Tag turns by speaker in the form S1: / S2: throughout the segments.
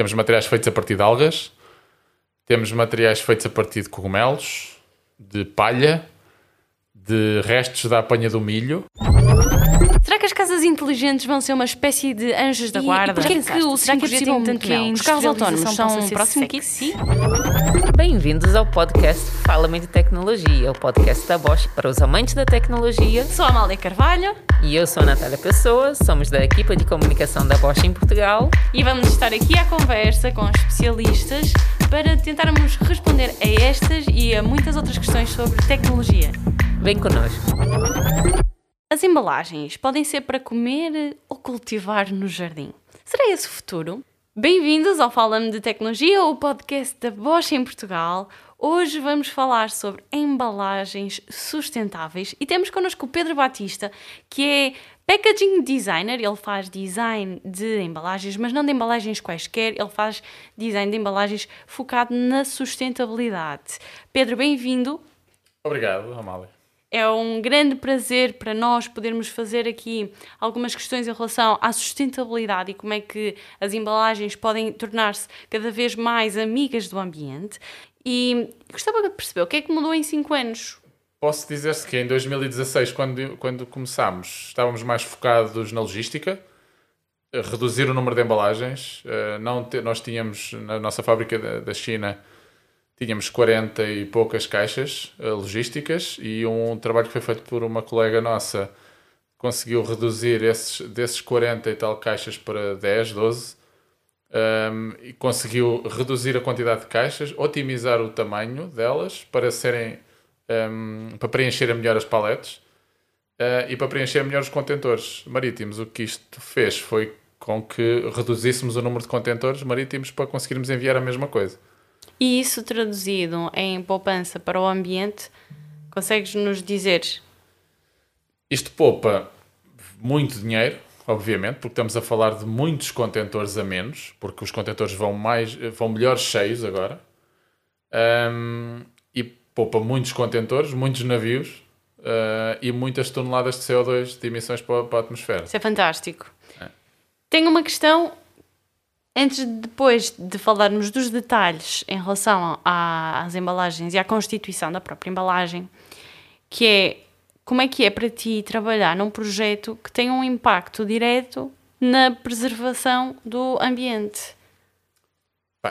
S1: Temos materiais feitos a partir de algas, temos materiais feitos a partir de cogumelos, de palha, de restos da apanha do milho.
S2: Será que as casas inteligentes vão ser uma espécie de anjos da
S3: E-
S2: guarda?
S3: e porquê que
S2: Será
S3: o
S2: Será que é
S3: 5G
S2: possível
S3: tem tanto
S2: que
S3: mel?
S2: os carros autónomos são próximo kit?
S4: Bem-vindos ao podcast Fala-me de Tecnologia, o podcast da Bosch para os amantes da tecnologia.
S2: Sou a Amália Carvalho
S4: E eu sou a Natália Pessoa, somos da equipa de comunicação da Bosch em Portugal.
S2: e vamos estar aqui à conversa com especialistas para tentarmos responder a estas e a muitas outras questões sobre tecnologia.
S4: Vem connosco.
S2: As embalagens podem ser para comer ou cultivar no jardim. Será esse o futuro? Bem-vindos ao Fala-me de Tecnologia, o podcast da Bosch em Portugal. Hoje vamos falar sobre embalagens sustentáveis e temos connosco o Pedro Batista, que é packaging designer. Ele faz design de embalagens, mas não de embalagens quaisquer, ele faz design de embalagens focado na sustentabilidade. Pedro, bem-vindo.
S1: Obrigado, Amália.
S2: É um grande prazer para nós podermos fazer aqui algumas questões em relação à sustentabilidade e como é que as embalagens podem tornar-se cada vez mais amigas do ambiente. E gostava de perceber o que é que mudou em 5 anos.
S1: Posso dizer-se que em 2016, quando, quando começámos, estávamos mais focados na logística, a reduzir o número de embalagens. Eh, Não te- nós tínhamos, na nossa fábrica da, da China, tínhamos 40 e poucas caixas eh, logísticas e um trabalho que foi feito por uma colega nossa conseguiu reduzir esses, desses 40 e tal caixas para 10, 12 um, e conseguiu reduzir a quantidade de caixas, otimizar o tamanho delas para serem um, para preencherem melhor as paletes uh, e para preencher melhor os contentores marítimos. O que isto fez foi com que reduzíssemos o número de contentores marítimos para conseguirmos enviar a mesma coisa.
S2: E isso traduzido em poupança para o ambiente, consegues-nos dizer?
S1: Isto poupa muito dinheiro, obviamente, porque estamos a falar de muitos contentores a menos, porque os contentores vão mais vão melhor cheios agora. Um, e poupa muitos contentores, muitos navios uh, e muitas toneladas de CO2 de emissões para, para a atmosfera.
S2: Isso é fantástico. Tenho uma questão, antes de depois de falarmos dos detalhes em relação às embalagens e à constituição da própria embalagem, que é como é que é para ti trabalhar num projeto que tem um impacto direto na preservação do ambiente?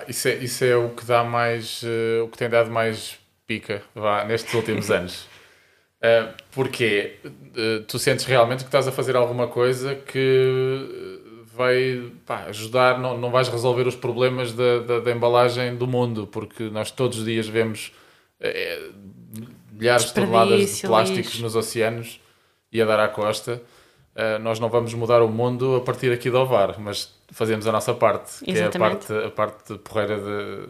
S1: Isso, é, isso é o que dá mais, eh, o que tem dado mais pica vá, nestes últimos anos. Uh, porque eh, tu sentes realmente que estás a fazer alguma coisa que vai pá, ajudar, não, não vais resolver os problemas da, da, da embalagem do mundo, porque nós todos os dias vemos eh, milhares de toneladas de plásticos
S2: lixo.
S1: nos oceanos e a dar à costa. Uh, nós não vamos mudar o mundo a partir aqui do Ovar, mas fazemos a nossa parte, que
S2: Exatamente.
S1: é a parte, a parte porreira de,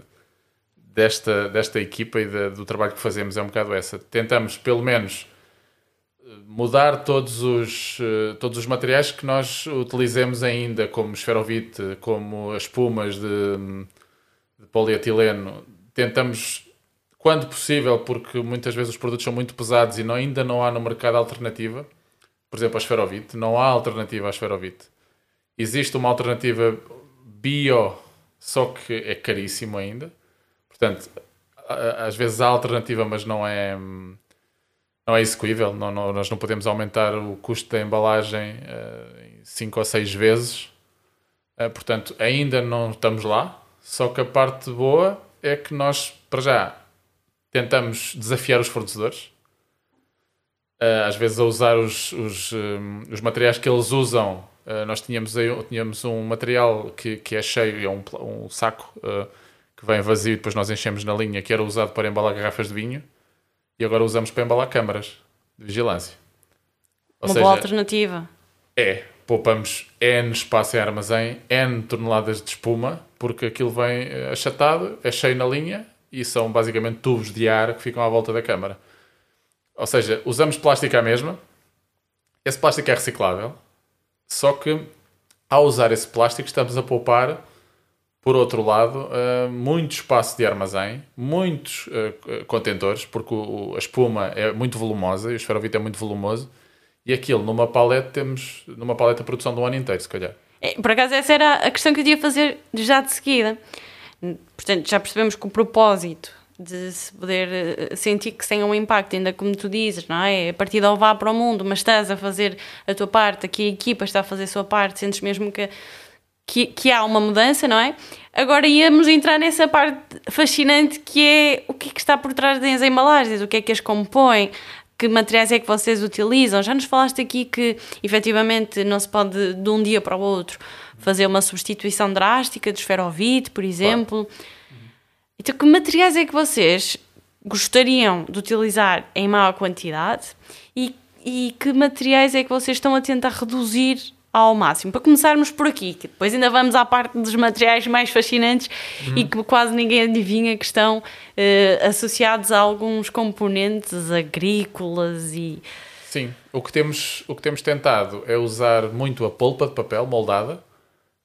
S1: desta, desta equipa e de- do trabalho que fazemos é um bocado essa. Tentamos, pelo menos, mudar todos os, eh, todos os materiais que nós utilizemos ainda, como esferovite, como as espumas de, de polietileno. Tentamos, quando possível, porque muitas vezes os produtos são muito pesados e não- ainda não há no mercado alternativa. Por exemplo, a esferovite. Não há alternativa à esferovite. Existe uma alternativa bio, só que é caríssimo ainda. Portanto, às vezes há alternativa, mas não é, não é execuível. Não, não- nós não podemos aumentar o custo da embalagem em 5 ou 6 vezes. Eh, portanto, ainda não estamos lá. Só que a parte boa é que nós, para já, tentamos desafiar os fornecedores. Eh, às vezes a usar os, os, hum, os materiais que eles usam. Eh, nós tínhamos, tínhamos um material que, que é cheio, é um, um saco eh, que vem vazio e depois nós enchemos na linha, que era usado para embalar garrafas de vinho, e agora usamos para embalar câmaras de vigilância. Ou
S2: Uma
S1: seja,
S2: boa alternativa.
S1: é, poupamos N espaço em armazém, N toneladas de espuma, porque aquilo vem eh, achatado, é cheio na linha e são basicamente tubos de ar que ficam à volta da câmara. Ou seja, usamos plástico à mesma, esse plástico é reciclável, só que ao usar esse plástico estamos a poupar, por outro lado, eh, muito espaço de armazém, muitos eh, contentores, porque a espuma é muito volumosa e o esferovite é muito volumoso, e aquilo numa paleta temos numa paleta a produção um ano inteiro, se calhar.
S2: É, Por acaso, essa era a questão que eu ia fazer já de seguida. Portanto, já percebemos que o propósito de se poder eh, sentir que tem um impacto, ainda como tu dizes, não é? A partir de vá para o mundo, mas estás a fazer a tua parte, aqui a equipa está a fazer a sua parte, sentes mesmo que, que, que há uma mudança, não é? Agora íamos entrar nessa parte fascinante que é o que é que está por trás das embalagens, o que é que as compõe, que materiais é que vocês utilizam? Já nos falaste aqui que efetivamente não se pode de um dia para o outro fazer uma substituição drástica de esferovite, por exemplo. Então, que materiais é que vocês gostariam de utilizar em maior quantidade e, e que materiais é que vocês estão a tentar reduzir ao máximo? Para começarmos por aqui, que depois ainda vamos à parte dos materiais mais fascinantes e que quase ninguém adivinha que estão eh, associados a alguns componentes agrícolas e.
S1: Sim, o que, temos, o que temos tentado é usar muito a polpa de papel moldada,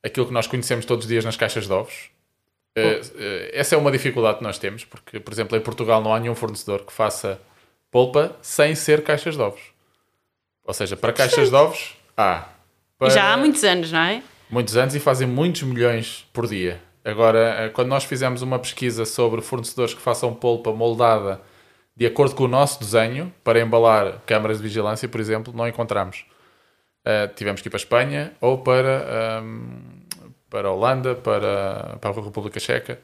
S1: aquilo que nós conhecemos todos os dias nas caixas de ovos. Eh, essa é uma dificuldade que nós temos, porque, por exemplo, em Portugal não há nenhum fornecedor que faça polpa sem ser caixas de ovos. Ou seja, para caixas de ovos, há.
S2: E já há
S1: Para-
S2: muitos anos, não é?
S1: muitos anos e fazem muitos milhões por dia. Agora, eh, quando nós fizemos uma pesquisa sobre fornecedores que façam polpa moldada de acordo com o nosso desenho, para embalar câmaras de vigilância, por exemplo, não encontramos. Eh, tivemos que ir para a Espanha ou para, ahm, para a Holanda, para, para a República Checa.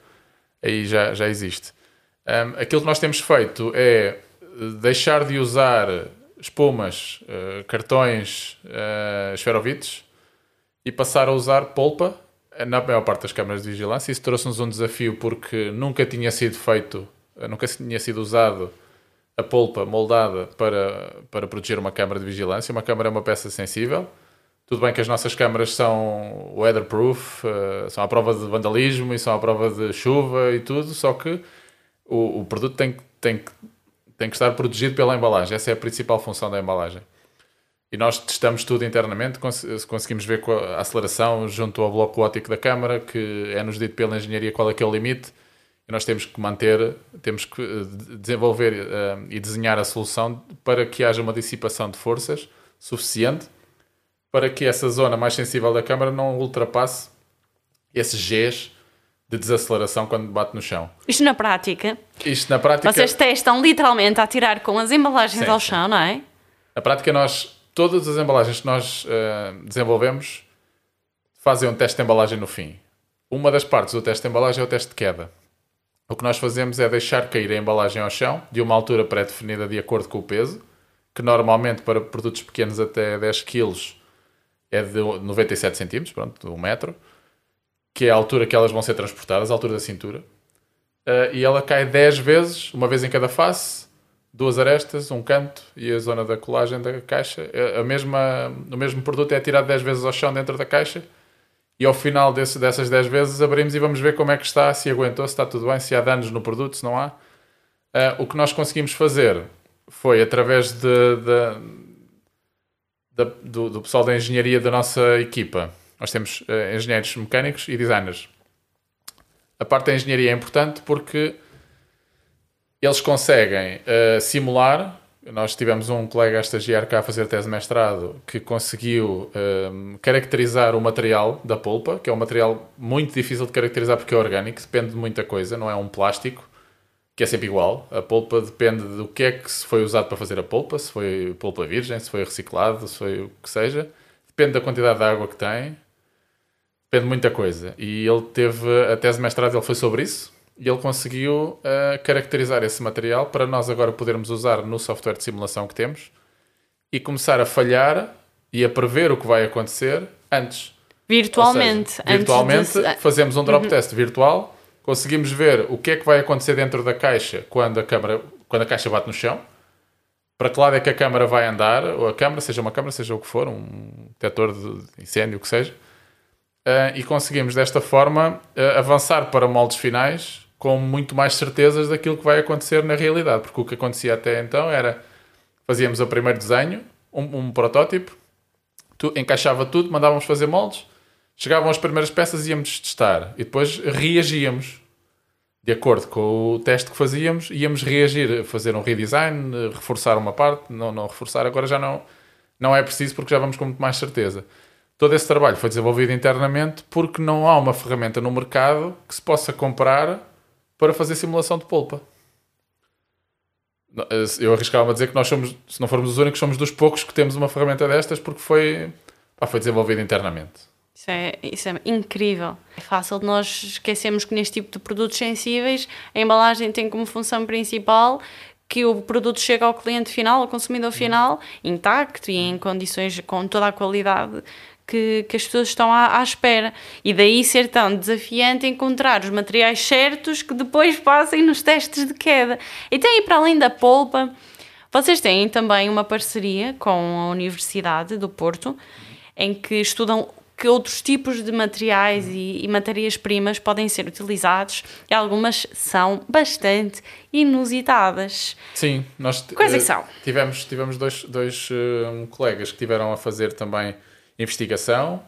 S1: Aí já, já existe. Ahm, aquilo que nós temos feito é eh, deixar de usar espumas, eh, cartões, eh, esferovites, e passar a usar polpa na maior parte das câmaras de vigilância. Isso trouxe-nos um desafio porque nunca tinha sido feito, nunca tinha sido usado a polpa moldada para, para proteger uma câmara de vigilância. Uma câmara é uma peça sensível. Tudo bem que as nossas câmaras são weatherproof, eh, são à prova de vandalismo e são à prova de chuva e tudo, só que o, o produto tem, tem, tem que estar protegido pela embalagem. Essa é a principal função da embalagem. E nós testamos tudo internamente, cons- conseguimos ver a aceleração junto ao bloco óptico da câmara, que é-nos dito pela engenharia qual é que é o limite, e nós temos que manter, temos que eh, de- desenvolver eh, e desenhar a solução para que haja uma dissipação de forças suficiente para que essa zona mais sensível da câmara não ultrapasse esses Gs de desaceleração quando bate no chão.
S2: Isto na prática,
S1: Isto na prática...
S2: vocês testam literalmente a tirar com as embalagens
S1: Sim,
S2: ao
S1: sim.
S2: chão, não é?
S1: Na prática, nós, todas as embalagens que nós eh, desenvolvemos fazem um teste de embalagem no fim. Uma das partes do teste de embalagem é o teste de queda. O que nós fazemos é deixar cair a embalagem ao chão de uma altura pré-definida de acordo com o peso, que normalmente para produtos pequenos até 10 kg é de 97 cm, pronto, 1 metro, que é a altura que elas vão ser transportadas, a altura da cintura. Eh, e ela cai 10 vezes, uma vez em cada face, duas arestas, um canto e a zona da colagem da caixa. É A mesma, o mesmo produto é tirado 10 vezes ao chão dentro da caixa e ao final desse, dessas 10 vezes abrimos e vamos ver como é que está, se aguentou, se está tudo bem, se há danos no produto, se não há. Ah, o que nós conseguimos fazer foi através de, de- da- do, do pessoal da engenharia da nossa equipa. Nós temos ah, engenheiros mecânicos e designers. A parte da engenharia é importante porque eles conseguem eh, simular. Nós tivemos um colega a estagiar cá a fazer tese de mestrado que conseguiu eh, caracterizar o material da polpa, que é um material muito difícil de caracterizar porque é orgânico, depende de muita coisa, não é um plástico, que é sempre igual. A polpa depende do que é que se foi usado para fazer a polpa, se foi polpa virgem, se foi reciclado, se foi o que seja. Depende da quantidade de água que tem, depende de muita coisa. E ele teve, a tese de mestrado ele foi sobre isso, e ele conseguiu uh, caracterizar esse material para nós agora podermos usar no software de simulação que temos e começar a falhar e a prever o que vai acontecer antes.
S2: Virtualmente.
S1: Seja, virtualmente
S2: de-
S1: fazemos um drop test virtual, conseguimos ver o que é que vai acontecer dentro da caixa quando a, câmara, quando a caixa bate no chão, para que lado é que a câmara vai andar, ou a câmara, seja uma câmara, seja o que for, um detector de incêndio, o que seja, Uh, e conseguimos desta forma uh, avançar para moldes finais com muito mais certezas daquilo que vai acontecer na realidade, porque o que acontecia até então era fazíamos o primeiro desenho, um, um protótipo, tu, encaixava tudo, mandávamos fazer moldes, chegavam as primeiras peças e íamos testar e depois reagíamos de acordo com o teste que fazíamos, íamos reagir, fazer um redesign, reforçar uma parte, não, não reforçar, agora já não, não é preciso porque já vamos com muito mais certeza. todo esse trabalho foi desenvolvido internamente porque não há uma ferramenta no mercado que se possa comprar para fazer simulação de polpa. Eu arriscava a dizer que nós somos, se não formos os únicos, somos dos poucos que temos uma ferramenta destas porque foi, pá, foi desenvolvida internamente.
S2: Isso é, isso é incrível. É fácil de nós esquecermos que neste tipo de produtos sensíveis a embalagem tem como função principal que o produto chega ao cliente final, ao consumidor final, intacto e em condições com toda a qualidade que, que as pessoas estão à, à, espera. E daí ser tão desafiante encontrar os materiais certos que depois passem nos testes de queda. Então, e para além da polpa, vocês têm também uma parceria com a Universidade do Porto, em que estudam que outros tipos de materiais e, e matérias-primas podem ser utilizados e algumas são bastante inusitadas.
S1: Sim, nós
S2: Quais é que são?
S1: tivemos, tivemos dois, dois uh, colegas que tiveram a fazer também investigação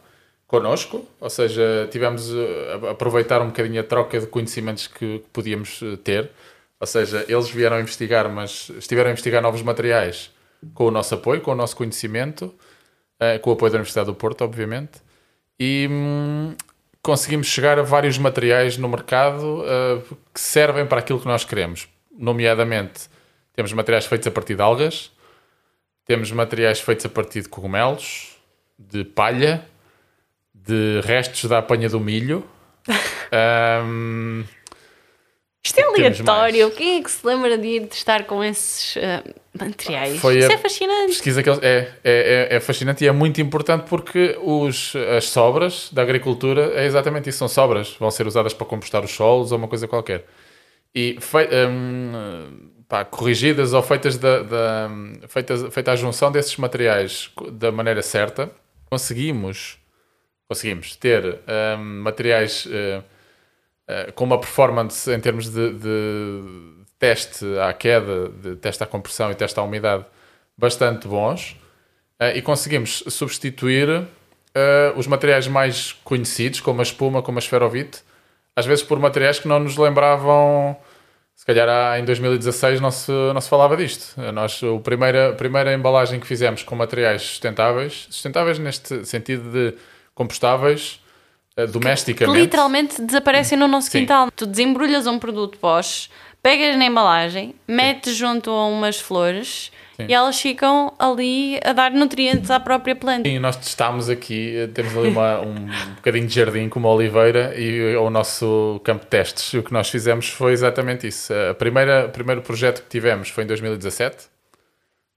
S1: connosco, ou seja, tivemos uh, a aproveitar um bocadinho a troca de conhecimentos que, que podíamos ter, ou seja, eles vieram investigar, mas estiveram a investigar novos materiais com o nosso apoio, com o nosso conhecimento, com o apoio da Universidade do Porto, obviamente, e hum, conseguimos chegar a vários materiais no mercado uh, que servem para aquilo que nós queremos. Nomeadamente, temos materiais feitos a partir de algas, temos materiais feitos a partir de cogumelos, de palha, de restos da apanha do milho. um,
S2: Isto é aleatório. Quem é que se lembra de ir testar com esses uh, materiais?
S1: Foi
S2: Isso é fascinante.
S1: Pesquisa que eles, é, é, é, é fascinante e é muito importante porque os, as sobras da agricultura é exatamente isso: são sobras, vão ser usadas para compostar os solos ou uma coisa qualquer. E fei, um, pá, corrigidas ou feitas da, da, feita, feita a junção desses materiais da maneira certa, conseguimos, conseguimos ter um, materiais. Uh, com uma performance em termos de, de, teste à queda, de teste à compressão e teste à umidade bastante bons uh, e conseguimos substituir uh, os materiais mais conhecidos, como a espuma, como a esferovite, às vezes por materiais que não nos lembravam. Se calhar em 2016 não se, não se falava disto. Nós, a, primeira, a primeira embalagem que fizemos com materiais sustentáveis, sustentáveis neste sentido de compostáveis, domesticamente.
S2: Que literalmente desaparecem no nosso
S1: Sim.
S2: quintal. Tu desembrulhas um produto Bosch, pegas na embalagem, metes junto a umas flores
S1: Sim.
S2: e elas ficam ali a dar nutrientes à própria planta.
S1: Sim, nós testámos aqui, temos ali uma, um bocadinho de jardim com uma oliveira e o nosso campo de testes. E o que nós fizemos foi exatamente isso. A primeira, o primeiro projeto que tivemos foi em 2017,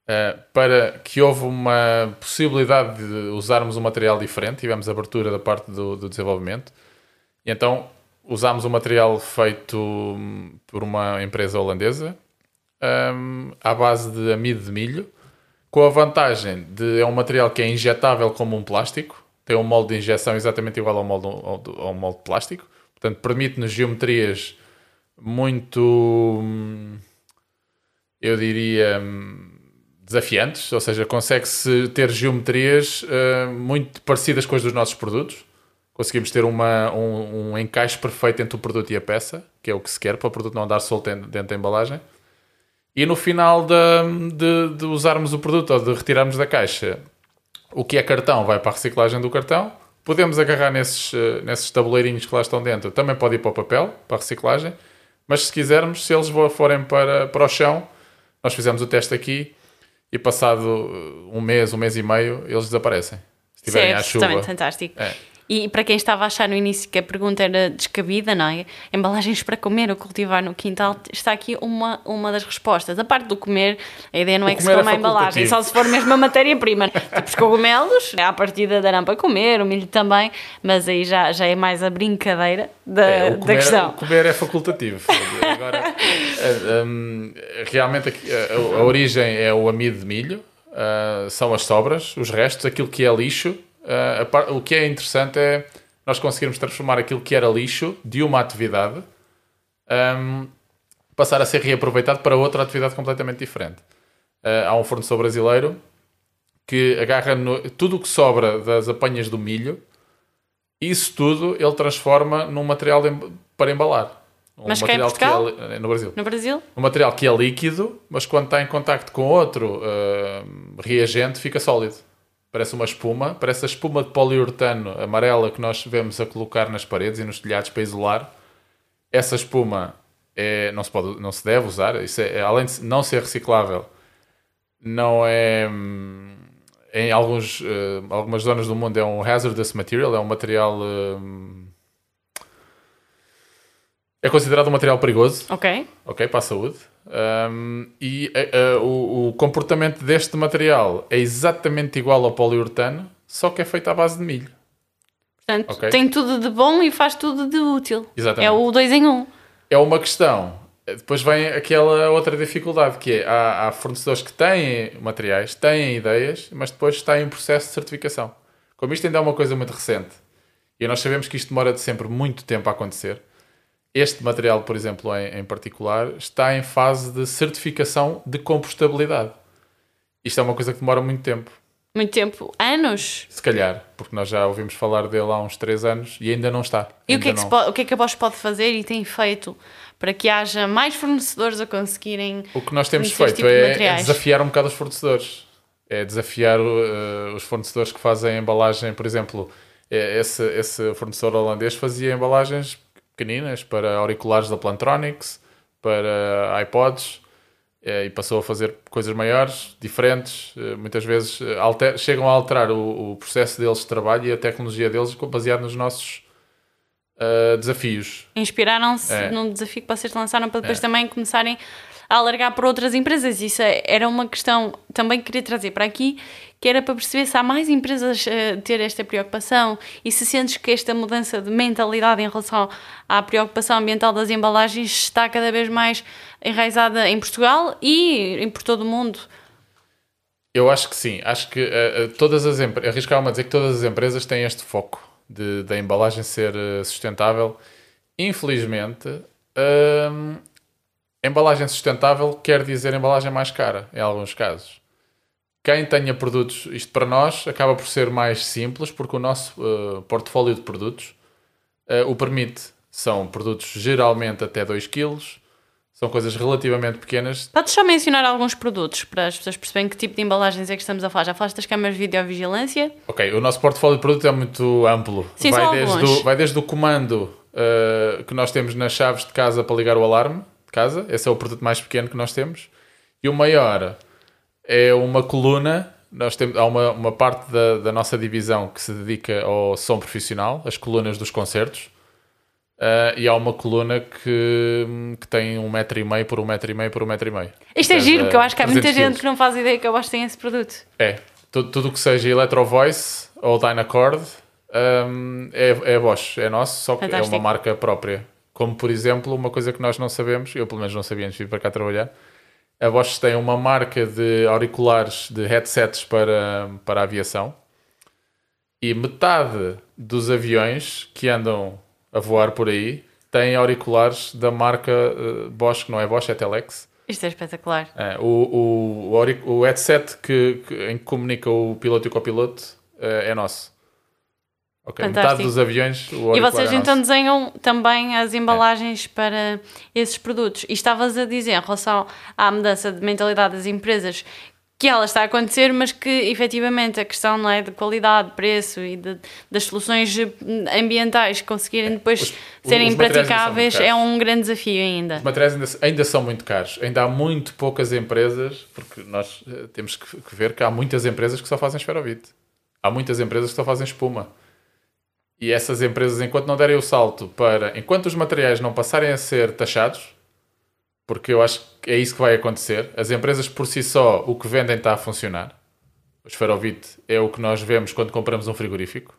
S1: uh, para que houve uma possibilidade de usarmos um material diferente, tivemos abertura da parte do, do desenvolvimento, e então usámos um material feito hum, por uma empresa holandesa, um, à base de amido de milho, com a vantagem de é um material que é injetável como um plástico, tem um molde de injeção exatamente igual ao molde, ao, ao molde de plástico, portanto permite-nos geometrias muito, hum, eu diria, hum, desafiantes, ou seja, consegue-se ter geometrias uh, muito parecidas com as dos nossos produtos. Conseguimos ter uma, um, um, encaixe perfeito entre o produto e a peça, que é o que se quer, para o produto não andar solto dentro da embalagem. E no final de, de, de, usarmos o produto ou de retirarmos da caixa, o que é cartão vai para a reciclagem do cartão. Podemos agarrar nesses, uh, nesses tabuleirinhos que lá estão dentro, também pode ir para o papel, para a reciclagem. Mas se quisermos, se eles forem para, para o chão, nós fizemos o teste aqui, e passado um mês, um mês e meio, eles desaparecem. Se estiverem
S2: é
S1: à chuva.
S2: fantástico.
S1: É.
S2: E para quem estava a achar no início que a pergunta era descabida, não é? Embalagens para comer ou cultivar no quintal, está aqui uma, uma das respostas. A parte do comer, a ideia não
S1: O
S2: é que se
S1: comer é
S2: coma a embalagem, só se for mesmo a matéria-prima. tipo os cogumelos, à partida darão para comer, o milho também, mas aí já, já é mais a brincadeira da,
S1: É, o
S2: da
S1: comer,
S2: questão.
S1: o comer é facultativo. Agora, eh, hum, realmente aqui, a, a origem é o amido de milho, ah, são as sobras, os restos, aquilo que é lixo. A par- o que é interessante é nós conseguirmos transformar aquilo que era lixo de uma atividade hum, passar a ser reaproveitado para outra atividade completamente diferente. Ah, há um fornecedor brasileiro que agarra no- tudo o que sobra das apanhas do milho isso tudo ele transforma num material de para embalar. Um
S2: Mas
S1: material que é li- no Brasil.
S2: No Brasil?
S1: Um material que é líquido, mas quando está em contacto com outro ah, reagente fica sólido. Parece uma espuma, parece a espuma de poliuretano amarela que nós vemos a colocar nas paredes e nos telhados para isolar. Essa espuma é, não, se pode, não se deve usar, isso é, além de não ser reciclável, não é. hum, Em alguns, eh, algumas zonas do mundo é um hazardous material, é um material. hum, é considerado um material perigoso
S2: Ok.
S1: ok, para a saúde. Um, e eh, o, o comportamento deste material é exatamente igual ao poliuretano, só que é feito à base de milho.
S2: Portanto,
S1: Ok.
S2: tem tudo de bom e faz tudo de útil.
S1: Exatamente.
S2: É o dois em um.
S1: É uma questão. Depois vem aquela outra dificuldade que é há, há fornecedores que têm materiais, têm ideias, mas depois está em processo de certificação. Como isto ainda é uma coisa muito recente e nós sabemos que isto demora de sempre muito tempo a acontecer, este material, por exemplo, em, em particular, está em fase de certificação de compostabilidade. Isto é uma coisa que demora muito tempo.
S2: Muito tempo. Anos.
S1: Se calhar, porque nós já ouvimos falar dele há uns 3 anos e ainda não está.
S2: E o que, é que pode- o que é que a Bosch pode fazer e tem feito para que haja mais fornecedores a conseguirem
S1: O que nós temos feito
S2: tipo
S1: é, é desafiar um bocado os fornecedores. É desafiar uh, os fornecedores que fazem embalagem, por exemplo, é, esse, esse fornecedor holandês fazia embalagens pequeninas para auriculares da Plantronics, para iPods, eh, e passou a fazer coisas maiores, diferentes, eh, muitas vezes eh, alter- chegam a alterar o, o processo deles de trabalho e a tecnologia deles baseado nos nossos eh, desafios.
S2: inspiraram-se
S1: É.
S2: num desafio que vocês lançaram para depois também começarem a alargar para outras empresas. Isso é- era uma questão também que queria trazer para aqui, que era para perceber se há mais empresas a ter esta preocupação e se sentes que esta mudança de mentalidade em relação à preocupação ambiental das embalagens está cada vez mais enraizada em Portugal e em por todo o mundo.
S1: Eu acho que sim. Acho que eh, eh, todas as empresas, arriscava-me a dizer que todas as empresas têm este foco de, da embalagem ser eh, sustentável. Infelizmente, hum, embalagem sustentável quer dizer embalagem mais cara, em alguns casos. Quem tenha produtos, isto para nós acaba por ser mais simples, porque o nosso eh, portfólio de produtos eh, o permite. São produtos geralmente até 2 kg, são coisas relativamente pequenas,
S2: Podes só mencionar alguns produtos para as pessoas perceberem que tipo de embalagens é que estamos a falar. Já falaste das câmaras de videovigilância?
S1: Ok, o nosso portfólio de produtos é muito amplo.
S2: Sim,
S1: vai, desde o, vai desde o comando uh, que nós temos nas chaves de casa para ligar o alarme de casa. Esse é o produto mais pequeno que nós temos. E o maior é uma coluna. Nós temos, há uma, uma parte da, da nossa divisão que se dedica ao som profissional, as colunas dos concertos. Uh, e há uma coluna que, que tem um metro e meio por um metro e meio por um metro e meio.
S2: Isto é giro, porque eu acho que há muita
S1: 300
S2: gente
S1: quilos.
S2: que não faz ideia que a Bosch tem esse produto.
S1: É, tudo, tudo o que seja Electro Voice ou Dynacord hum, é, é Bosch, é nosso, só que é
S2: Fantástico.
S1: uma marca própria. Como, por exemplo, uma coisa que nós não sabemos, eu pelo menos não sabia antes de vir para cá trabalhar, a Bosch tem uma marca de auriculares, de headsets para, para a aviação e metade dos aviões que andam a voar por aí têm auriculares da marca eh, Bosch, que não é Bosch, é Telex.
S2: Isto é espetacular.
S1: É, o, o, o, headset que, que- em que comunica o piloto e o copiloto eh, é nosso. Ok,
S2: Fantástico.
S1: metade dos aviões
S2: E vocês
S1: é
S2: então desenham também as embalagens para esses produtos. E estavas a dizer em relação à mudança de mentalidade das empresas que ela está a acontecer, mas que efetivamente a questão não é de qualidade, preço e de- das soluções ambientais conseguirem depois
S1: Os-
S2: serem
S1: os
S2: praticáveis é um grande desafio ainda.
S1: Os materiais ainda, ainda são muito caros. Ainda há muito poucas empresas, porque nós eh, temos que, que ver que há muitas empresas que só fazem esferovite. Há muitas empresas que só fazem espuma. E essas empresas, enquanto não derem o salto para. Enquanto os materiais não passarem a ser taxados, porque eu acho que é isso que vai acontecer, as empresas por si só, o que vendem está a funcionar. O esferovite é o que nós vemos quando compramos um frigorífico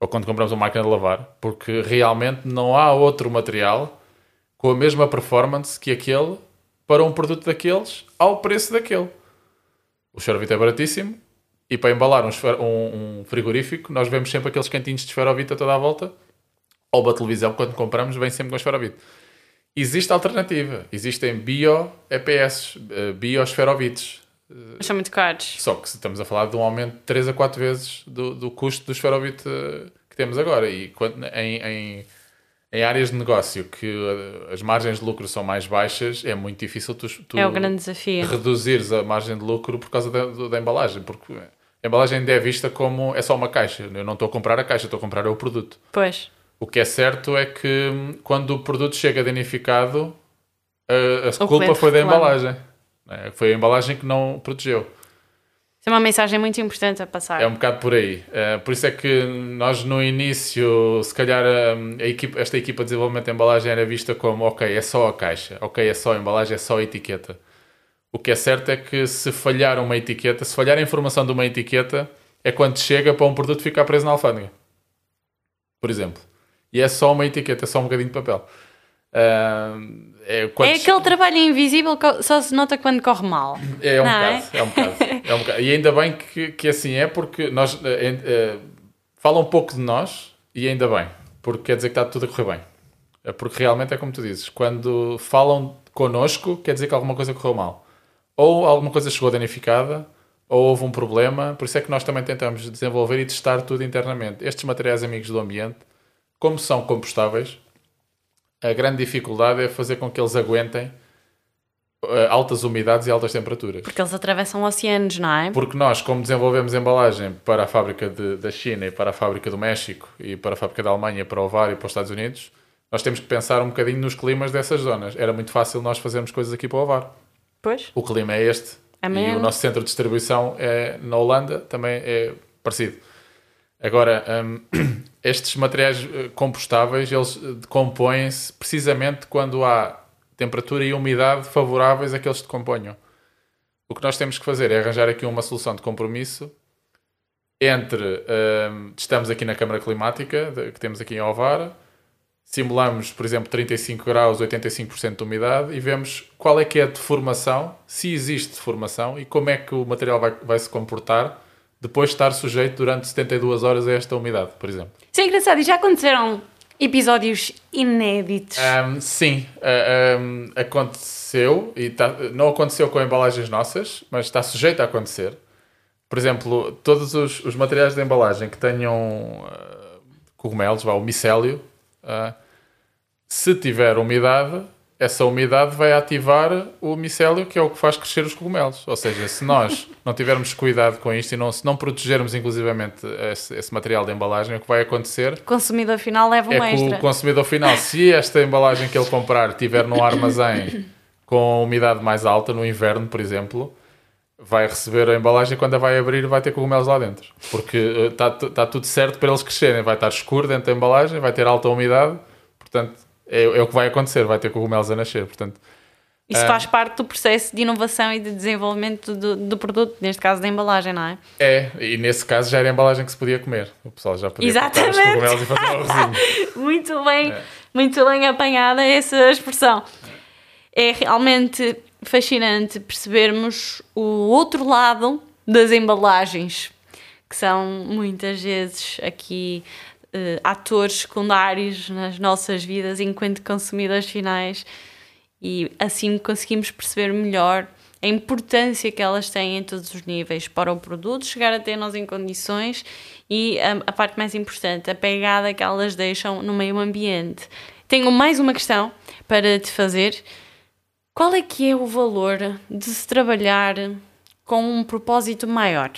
S1: ou quando compramos uma máquina de lavar, porque realmente não há outro material com a mesma performance que aquele para um produto daqueles ao preço daquele. O esferovite é baratíssimo e para embalar um, um- frigorífico nós vemos sempre aqueles cantinhos de esferovite a toda a volta ou uma televisão quando compramos vem sempre com esferovite. Existe alternativa. Existem bio-EPS, eh, bio-esferovites.
S2: Mas são muito caros.
S1: Só que estamos a falar de um aumento de 3 a 4 vezes do, do custo do esferovite eh, que temos agora. E quando, em, em, em áreas de negócio que eh, as margens de lucro são mais baixas, é muito difícil tu, tu
S2: É o grande desafio.
S1: reduzires a margem de lucro por causa da, da embalagem. Porque a embalagem ainda é vista como é só uma caixa. Eu não estou a comprar a caixa, estou a comprar é o produto.
S2: Pois.
S1: O que é certo é que hum, quando o produto chega danificado, a, a culpa foi da embalagem. né? Foi a embalagem que não protegeu.
S2: Isso é uma mensagem muito importante a passar.
S1: É um bocado por aí. Eh, por isso é que nós no início, se calhar hum, a equipa- esta equipa de desenvolvimento de embalagem era vista como ok, é só a caixa, ok, é só a embalagem, é só a etiqueta. O que é certo é que se falhar uma etiqueta, se falhar a informação de uma etiqueta, é quando chega para um produto ficar preso na alfândega. Por exemplo. E é só uma etiqueta, é só um bocadinho de papel. Hum, é,
S2: É aquele trabalho invisível que só se nota quando corre mal.
S1: é um
S2: é?
S1: bocado, é? um bocado, é um bocado. E ainda bem que, que assim é, porque nós eh, eh, falam um pouco de nós e ainda bem, porque quer dizer que está tudo a correr bem. Porque realmente é como tu dizes, quando falam connosco, quer dizer que alguma coisa correu mal. Ou alguma coisa chegou danificada, ou houve um problema. Por isso é que nós também tentamos desenvolver e testar tudo internamente. Estes materiais amigos do ambiente, como são compostáveis, a grande dificuldade é fazer com que eles aguentem eh, altas umidades e altas temperaturas.
S2: Porque eles atravessam oceanos, não é?
S1: Porque nós, como desenvolvemos embalagem para a fábrica de- da China e para a fábrica do México e para a fábrica da Alemanha, para o VAR e para os Estados Unidos, nós temos que pensar um bocadinho nos climas dessas zonas. Era muito fácil nós fazermos coisas aqui para o VAR.
S2: Pois.
S1: O clima é este.
S2: É
S1: e o nosso centro de distribuição é na Holanda, também é parecido. Agora, hum, estes materiais eh, compostáveis, eles eh, decompõem-se precisamente quando há temperatura e umidade favoráveis a que eles se decomponham. O que nós temos que fazer é arranjar aqui uma solução de compromisso entre, hum, estamos aqui na Câmara Climática, que temos aqui em Ovar, simulamos, por exemplo, 35 graus, 85% de umidade e vemos qual é que é a deformação, se existe deformação e como é que o material vai, vai se comportar depois de estar sujeito durante 72 horas a esta umidade, por exemplo.
S2: Isso é engraçado. E já aconteceram episódios inéditos.
S1: Ahm, sim, ah, ahm, aconteceu e tá- não aconteceu com embalagens nossas, mas está sujeito a acontecer. Por exemplo, todos os, os materiais de embalagem que tenham ah, cogumelos, vá, o micélio, ah, se tiver umidade, essa umidade vai ativar o micélio, que é o que faz crescer os cogumelos. Ou seja, se nós não tivermos cuidado com isto e não, se não protegermos inclusivamente esse, esse material de embalagem, o que vai acontecer
S2: O consumidor final leva um
S1: é que o consumidor final, se esta embalagem que ele comprar tiver num armazém com umidade mais alta, no inverno, por exemplo, vai receber a embalagem e quando a vai abrir vai ter cogumelos lá dentro. Porque está tá tudo certo para eles crescerem. Vai estar escuro dentro da embalagem, vai ter alta umidade, portanto, é, é o que vai acontecer, vai ter cogumelos a nascer. Portanto,
S2: Isso
S1: Ah.
S2: faz parte do processo de inovação e de desenvolvimento do, do produto, neste caso da embalagem, não é?
S1: é, e nesse caso já era a embalagem que se podia comer. O pessoal já podia cortar os
S2: Exatamente.
S1: cogumelos e fazer um arrozinho.
S2: Muito bem,
S1: É.
S2: muito bem apanhada essa expressão. É realmente fascinante percebermos o outro lado das embalagens, que são muitas vezes aqui eh, atores secundários nas nossas vidas enquanto consumidores finais e assim conseguimos perceber melhor a importância que elas têm em todos os níveis para o produto chegar até nós em condições e a, a parte mais importante, a pegada que elas deixam no meio ambiente. Tenho mais uma questão para te fazer. Qual é que é o valor de se trabalhar com um propósito maior?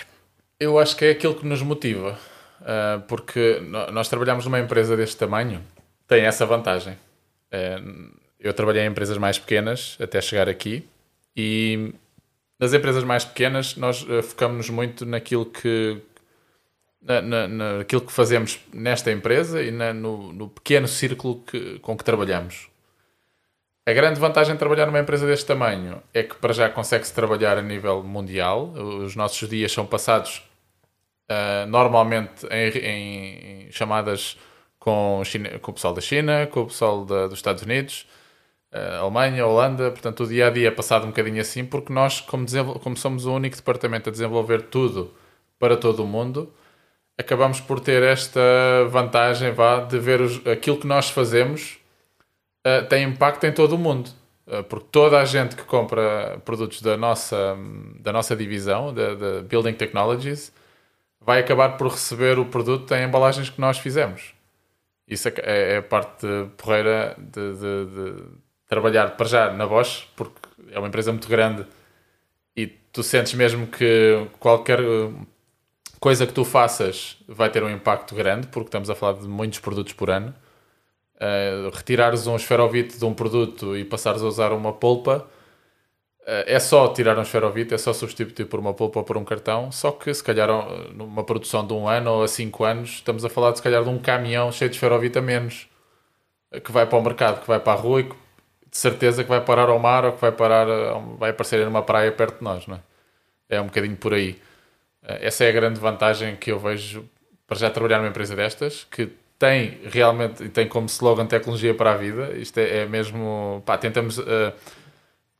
S1: Eu acho que é aquilo que nos motiva, ah, porque nós trabalhamos numa empresa deste tamanho, tem essa vantagem. Ah, eu trabalhei em empresas mais pequenas até chegar aqui e nas empresas mais pequenas nós ah, focamos-nos muito naquilo que na, na- naquilo que fazemos nesta empresa e no, no pequeno círculo com que trabalhamos. A grande vantagem de trabalhar numa empresa deste tamanho é que para já consegue-se trabalhar a nível mundial. Os nossos dias são passados ah, normalmente em, em- chamadas com, China- com o pessoal da China, com o pessoal da- dos Estados Unidos, ah, Alemanha, Holanda. Portanto, o dia a dia é passado um bocadinho assim, porque nós, como, como somos o único departamento a desenvolver tudo para todo o mundo, acabamos por ter esta vantagem vá, de ver os- aquilo que nós fazemos uh, tem impacto em todo o mundo. Uh, porque toda a gente que compra produtos da nossa, da nossa divisão, da, da Building Technologies, vai acabar por receber o produto em embalagens que nós fizemos. Isso é, é a parte porreira de, de- de trabalhar para já na Bosch, porque é uma empresa muito grande e tu sentes mesmo que qualquer uh, coisa que tu faças vai ter um impacto grande, porque estamos a falar de muitos produtos por ano. Uh, retirares um esferovite de um produto e passares a usar uma polpa, uh, é só tirar um esferovite, é só substituir por uma polpa ou por um cartão, só que se calhar numa produção de um ano ou a cinco anos, estamos a falar de se calhar de um caminhão cheio de esferovite a menos, que vai para o mercado, que vai para a rua e que, de certeza que vai parar ao mar ou que vai parar, vai aparecer numa praia perto de nós, não é? É um bocadinho por aí. Eh, essa é a grande vantagem que eu vejo para já trabalhar numa empresa destas, que tem realmente, tem como slogan tecnologia para a vida. Isto é, é mesmo, pá, tentamos uh,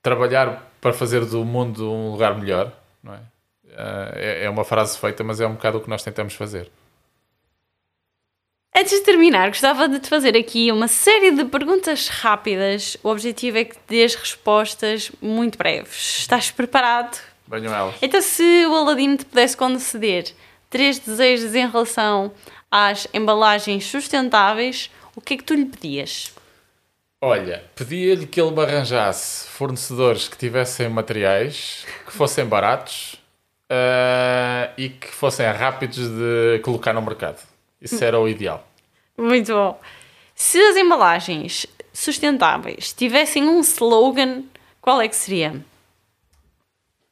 S1: trabalhar para fazer do mundo um lugar melhor, não é? Uh, é? uma frase feita, mas é um bocado o que nós tentamos fazer.
S2: Antes de terminar, gostava de te fazer aqui uma série de perguntas rápidas. O objetivo é que dês respostas muito breves. Estás preparado?
S1: Venham elas.
S2: Então, se o Aladino te pudesse conceder três desejos em relação às embalagens sustentáveis, o que é que tu lhe pedias?
S1: Olha, pedia-lhe que ele me arranjasse fornecedores que tivessem materiais, que fossem baratos uh, e que fossem rápidos de colocar no mercado. Isso era o ideal.
S2: Muito bom. Se as embalagens sustentáveis tivessem um slogan, qual é que seria?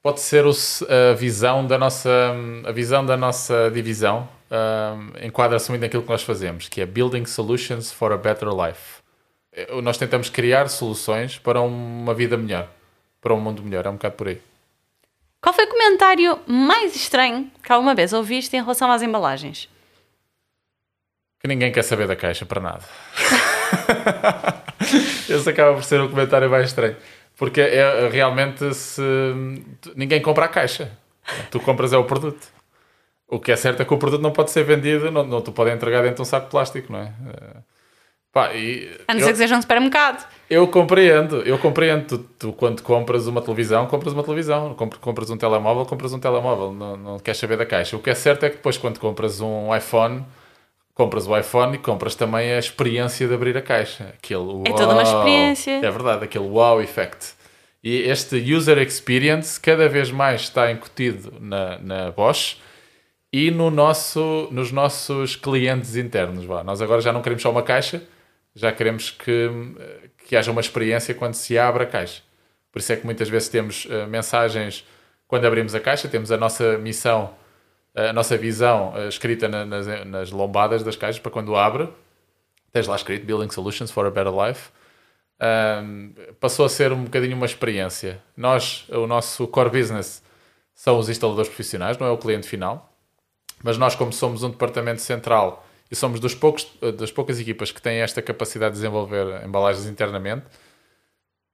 S1: pode ser o, a visão da nossa a visão da nossa divisão um, enquadra-se muito naquilo que nós fazemos que é building solutions for a better life. É, nós tentamos criar soluções para uma vida melhor para um mundo melhor. É um bocado por aí.
S2: Qual foi o comentário mais estranho que alguma vez ouviste em relação às embalagens?
S1: Que ninguém quer saber da caixa para nada. Esse acaba por ser o comentário mais estranho. Porque é, realmente se ninguém compra a caixa. Tu compras é o produto. O que é certo é que o produto não pode ser vendido, não, não tu pode entregar dentro de um saco de plástico, não é? Eh,
S2: pá, e a não ser que seja um supermercado.
S1: Eu compreendo, eu compreendo. Tu, tu, quando compras uma televisão, compras uma televisão. Compras um telemóvel, compras um telemóvel. Não, não queres saber da caixa. O que é certo é que depois, quando compras um iPhone, compras o iPhone e compras também a experiência de abrir a caixa. Aquele wow,
S2: é toda uma experiência.
S1: É verdade, aquele wow effect. E este user experience cada vez mais está incutido na, na Bosch e no nosso, nos nossos clientes internos. Vá. Nós agora já não queremos só uma caixa, já queremos que, que haja uma experiência quando se abre a caixa. Por isso é que muitas vezes temos uh, mensagens quando abrimos a caixa, temos a nossa missão a nossa visão uh, escrita na, nas, nas, lombadas das caixas para quando abre. Tens lá escrito Building Solutions for a Better Life. Um, passou a ser um bocadinho uma experiência. Nós, o nosso core business são os instaladores profissionais, não é o cliente final. Mas nós, como somos um departamento central e somos dos poucos, das poucas equipas que têm esta capacidade de desenvolver embalagens internamente,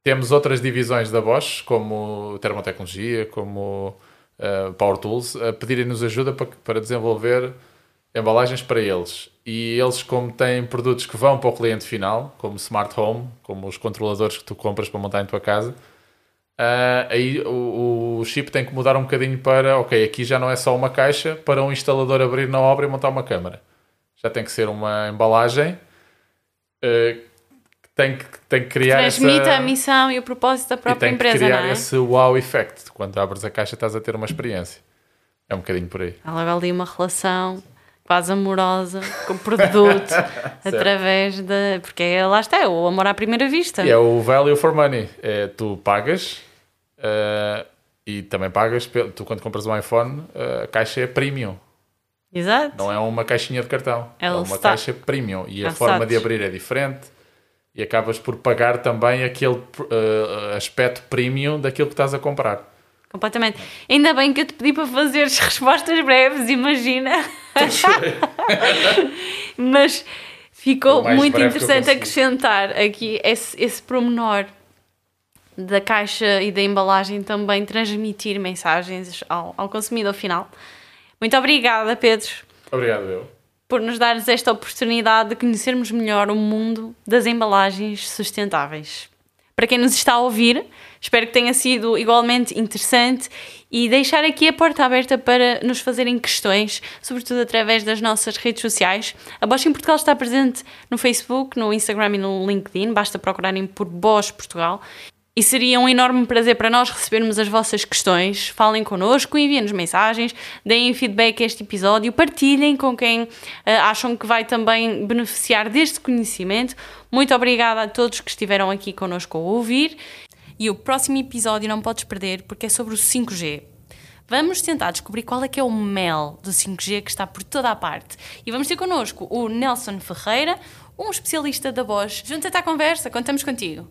S1: temos outras divisões da Bosch, como termotecnologia, como uh, Power Tools, a pedirem-nos ajuda para, para desenvolver embalagens para eles. E eles, como têm produtos que vão para o cliente final, como Smart Home, como os controladores que tu compras para montar em tua casa, uh, aí o, o, chip tem que mudar um bocadinho para, ok, aqui já não é só uma caixa para um instalador abrir na obra e montar uma câmara. Já tem que ser uma embalagem uh, tem que, tem que criar
S2: Transmite
S1: essa...
S2: a missão e o propósito da própria empresa,
S1: não é?
S2: criar
S1: esse wow effect. Quando abres a caixa estás a ter uma experiência. É um bocadinho por aí.
S2: Há logo ali uma relação quase amorosa com o produto através da... Porque é, lá está, é o amor à primeira vista.
S1: E é o value for money. É, tu pagas uh, e também pagas... Tu quando compras um iPhone, uh, a caixa é premium.
S2: Exato.
S1: Não é uma caixinha de cartão. É, é uma status. caixa premium. E a, forma de abrir é diferente e acabas por pagar também aquele uh, aspecto premium daquilo que estás a comprar.
S2: Completamente. Ainda bem que eu te pedi para fazer respostas breves, imagina. Mas ficou muito interessante acrescentar aqui esse, esse promenor da caixa e da embalagem também transmitir mensagens ao, ao consumidor final. Muito obrigada, Pedro.
S1: Obrigado, eu
S2: por nos dares esta oportunidade de conhecermos melhor o mundo das embalagens sustentáveis. Para quem nos está a ouvir, espero que tenha sido igualmente interessante e deixar aqui a porta aberta para nos fazerem questões, sobretudo através das nossas redes sociais. A Bosch em Portugal está presente no Facebook, no Instagram e no LinkedIn, basta procurarem por Bosch Portugal. E seria um enorme prazer para nós recebermos as vossas questões. Falem connosco, enviem-nos mensagens, deem feedback a este episódio, partilhem com quem uh, acham que vai também beneficiar deste conhecimento. Muito obrigada a todos que estiveram aqui connosco a ouvir. E o próximo episódio não podes perder porque é sobre o 5G. Vamos tentar descobrir qual é que é o mel do 5G que está por toda a parte. E vamos ter connosco o Nelson Ferreira, um especialista da voz. Junta-te à conversa, contamos contigo.